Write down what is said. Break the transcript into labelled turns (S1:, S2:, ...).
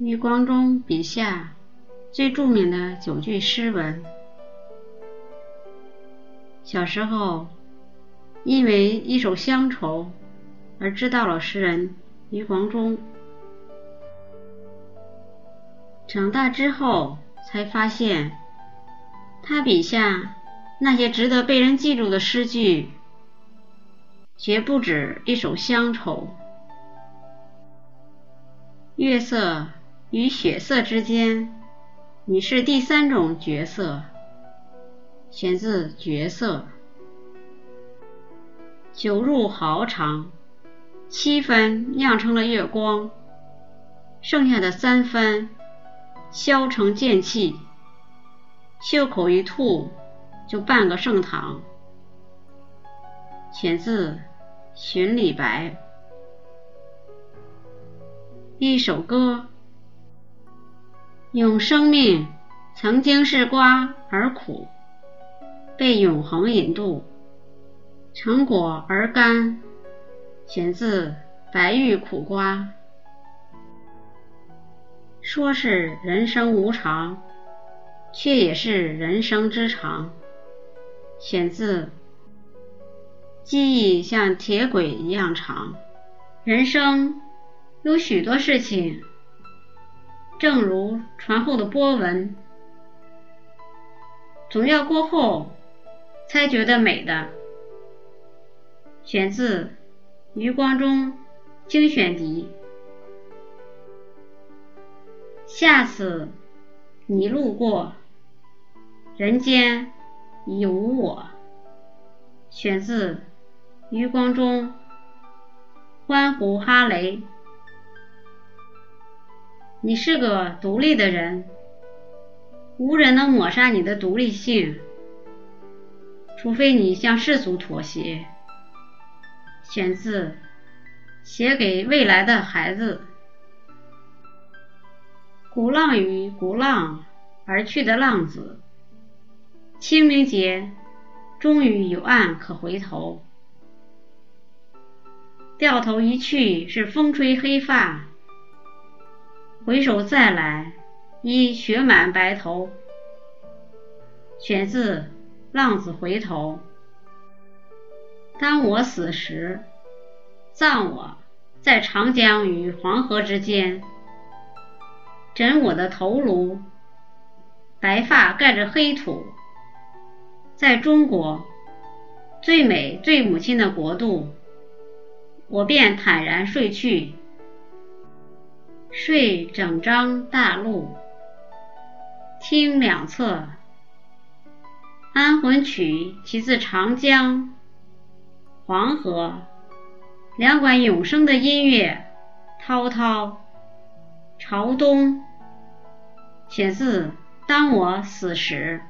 S1: 余光中笔下最著名的九句诗文。小时候，因为一首乡愁而知道了诗人余光中。长大之后，才发现他笔下那些值得被人记住的诗句，绝不止一首乡愁。月色。与血色之间，你是第三种角色。选自《角色》。酒入豪肠，七分酿成了月光，剩下的三分消成剑气，袖口一吐，就半个盛唐。选自《寻李白》。一首歌。用生命曾经是瓜而苦，被永恒引渡，成果而甘。选自《白玉苦瓜》。说是人生无常，却也是人生之常。选自《记忆像铁轨一样长》。人生有许多事情。正如船后的波纹，总要过后才觉得美的。选自余光中精选集。下次你路过，人间已无我。选自余光中欢呼哈雷。你是个独立的人，无人能抹杀你的独立性，除非你向世俗妥协。选自《写给未来的孩子》。鼓浪屿，鼓浪而去的浪子，清明节终于有岸可回头，掉头一去是风吹黑发。回首再来，已雪满白头。选自《浪子回头》。当我死时，葬我在长江与黄河之间，枕我的头颅，白发盖着黑土，在中国最美最母亲的国度，我便坦然睡去。睡整张大陆，听两侧《安魂曲》，起自长江、黄河。两管永生的音乐，滔滔。朝东，写自《当我死时》。